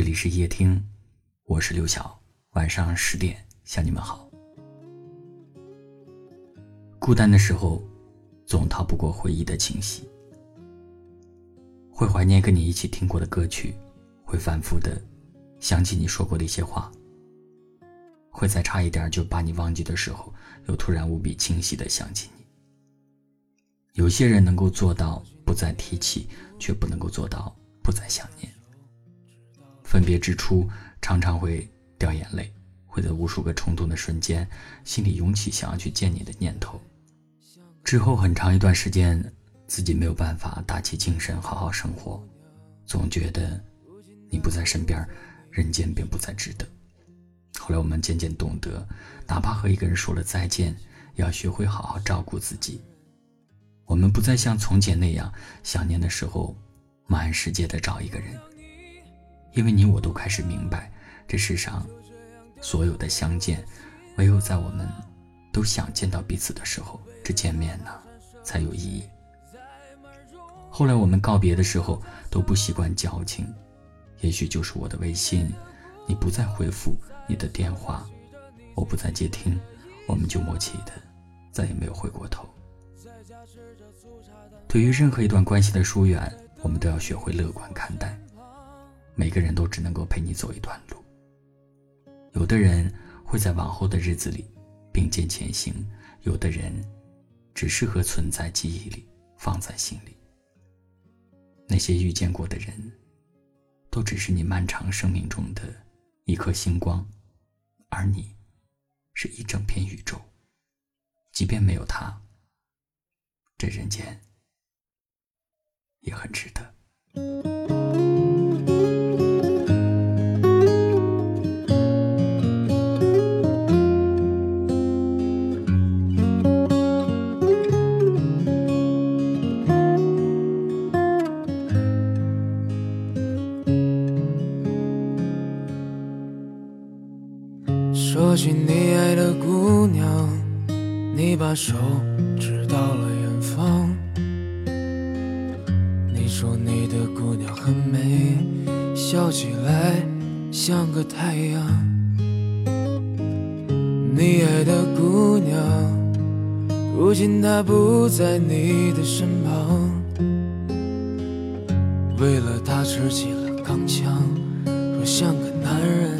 这里是夜听，我是刘晓。晚上十点向你们好。孤单的时候，总逃不过回忆的侵袭，会怀念跟你一起听过的歌曲，会反复的想起你说过的一些话，会在差一点就把你忘记的时候，又突然无比清晰的想起你。有些人能够做到不再提起，却不能够做到不再想念。分别之初，常常会掉眼泪，会在无数个冲动的瞬间，心里涌起想要去见你的念头。之后很长一段时间，自己没有办法打起精神好好生活，总觉得你不在身边，人间便不再值得。后来我们渐渐懂得，哪怕和一个人说了再见，也要学会好好照顾自己。我们不再像从前那样，想念的时候，满世界的找一个人。因为你我都开始明白，这世上所有的相见，唯有在我们都想见到彼此的时候，这见面呢才有意义。后来我们告别的时候都不习惯矫情，也许就是我的微信，你不再回复你的电话，我不再接听，我们就默契的再也没有回过头。对于任何一段关系的疏远，我们都要学会乐观看待。每个人都只能够陪你走一段路。有的人会在往后的日子里并肩前行，有的人只适合存在记忆里，放在心里。那些遇见过的人，都只是你漫长生命中的一颗星光，而你是一整片宇宙。即便没有他，这人间也很值得。说起你爱的姑娘，你把手指到了远方。你说你的姑娘很美，笑起来像个太阳。你爱的姑娘，如今她不在你的身旁。为了她吃起了钢枪，说像个男人。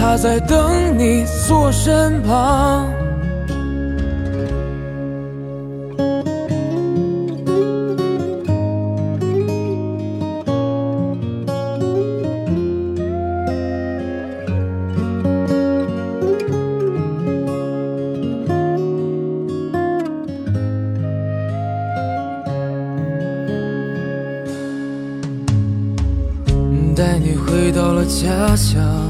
他在等你坐身旁。带你回到了家乡。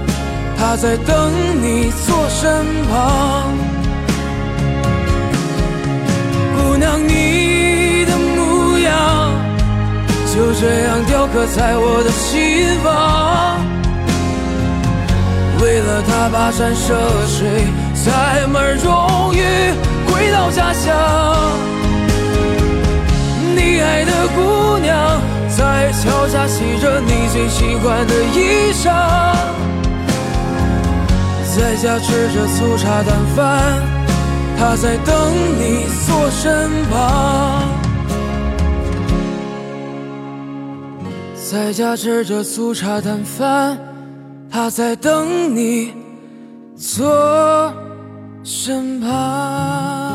他在等你坐身旁，姑娘，你的模样就这样雕刻在我的心房。为了他跋山涉水，才们终于回到家乡。你爱的姑娘在桥下洗着你最喜欢的衣裳，在家吃着粗茶淡饭，他在等你坐身旁。在家吃着粗茶淡饭，他在等你坐身旁。